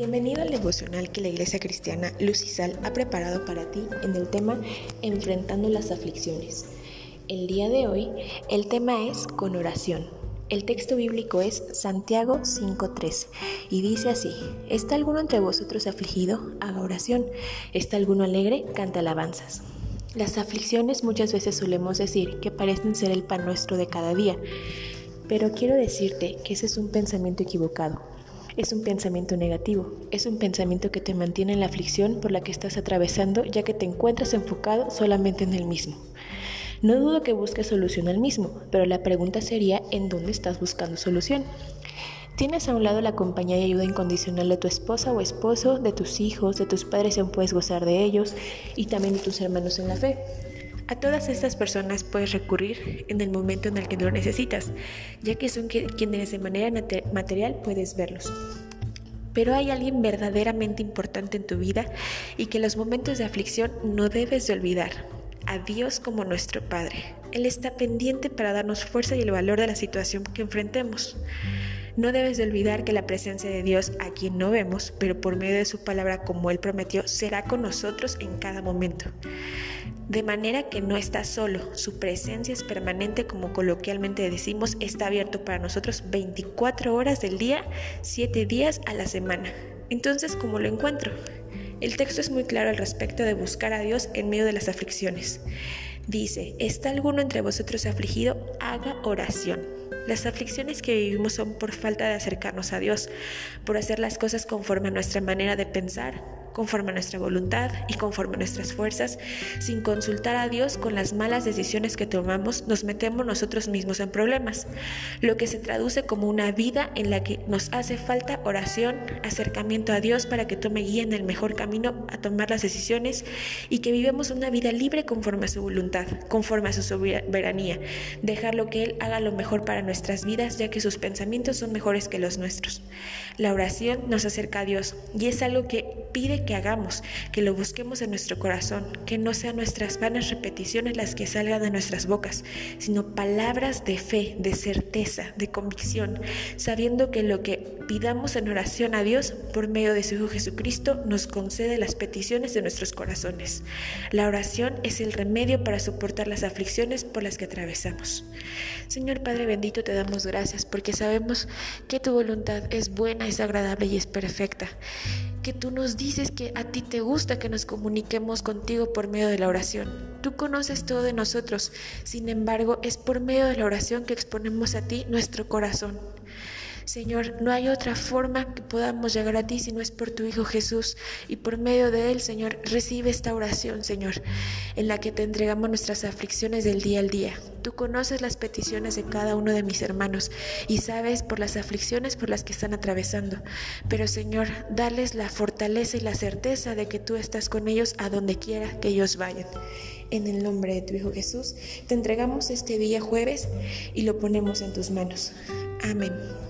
Bienvenido al devocional que la Iglesia Cristiana Luz ha preparado para ti en el tema Enfrentando las aflicciones. El día de hoy el tema es con oración. El texto bíblico es Santiago 5.3 y dice así, ¿está alguno entre vosotros afligido? Haga oración. ¿Está alguno alegre? Canta alabanzas. Las aflicciones muchas veces solemos decir que parecen ser el pan nuestro de cada día, pero quiero decirte que ese es un pensamiento equivocado es un pensamiento negativo, es un pensamiento que te mantiene en la aflicción por la que estás atravesando ya que te encuentras enfocado solamente en el mismo. No dudo que busques solución al mismo, pero la pregunta sería ¿en dónde estás buscando solución? Tienes a un lado la compañía y ayuda incondicional de tu esposa o esposo, de tus hijos, de tus padres y aún puedes gozar de ellos y también de tus hermanos en la fe. A todas estas personas puedes recurrir en el momento en el que lo necesitas, ya que son quienes de manera material puedes verlos. Pero hay alguien verdaderamente importante en tu vida y que los momentos de aflicción no debes de olvidar. A Dios como nuestro Padre. Él está pendiente para darnos fuerza y el valor de la situación que enfrentemos. No debes de olvidar que la presencia de Dios, a quien no vemos, pero por medio de su palabra como Él prometió, será con nosotros en cada momento de manera que no está solo, su presencia es permanente como coloquialmente decimos, está abierto para nosotros 24 horas del día, 7 días a la semana. Entonces, ¿cómo lo encuentro? El texto es muy claro al respecto de buscar a Dios en medio de las aflicciones. Dice, ¿está alguno entre vosotros afligido? Haga oración. Las aflicciones que vivimos son por falta de acercarnos a Dios, por hacer las cosas conforme a nuestra manera de pensar, conforme a nuestra voluntad y conforme a nuestras fuerzas, sin consultar a Dios con las malas decisiones que tomamos, nos metemos nosotros mismos en problemas, lo que se traduce como una vida en la que nos hace falta oración, acercamiento a Dios para que tome guía en el mejor camino a tomar las decisiones y que vivamos una vida libre conforme a su voluntad, conforme a su soberanía, dejar lo que Él haga lo mejor para nuestras vidas, ya que sus pensamientos son mejores que los nuestros. La oración nos acerca a Dios y es algo que que hagamos, que lo busquemos en nuestro corazón, que no sean nuestras vanas repeticiones las que salgan de nuestras bocas, sino palabras de fe, de certeza, de convicción, sabiendo que lo que pidamos en oración a Dios por medio de su Hijo Jesucristo nos concede las peticiones de nuestros corazones. La oración es el remedio para soportar las aflicciones por las que atravesamos. Señor Padre bendito, te damos gracias porque sabemos que tu voluntad es buena, es agradable y es perfecta que tú nos dices que a ti te gusta que nos comuniquemos contigo por medio de la oración. Tú conoces todo de nosotros, sin embargo es por medio de la oración que exponemos a ti nuestro corazón. Señor, no hay otra forma que podamos llegar a ti si no es por tu Hijo Jesús. Y por medio de Él, Señor, recibe esta oración, Señor, en la que te entregamos nuestras aflicciones del día al día. Tú conoces las peticiones de cada uno de mis hermanos y sabes por las aflicciones por las que están atravesando. Pero, Señor, dales la fortaleza y la certeza de que tú estás con ellos a donde quiera que ellos vayan. En el nombre de tu Hijo Jesús, te entregamos este día jueves y lo ponemos en tus manos. Amén.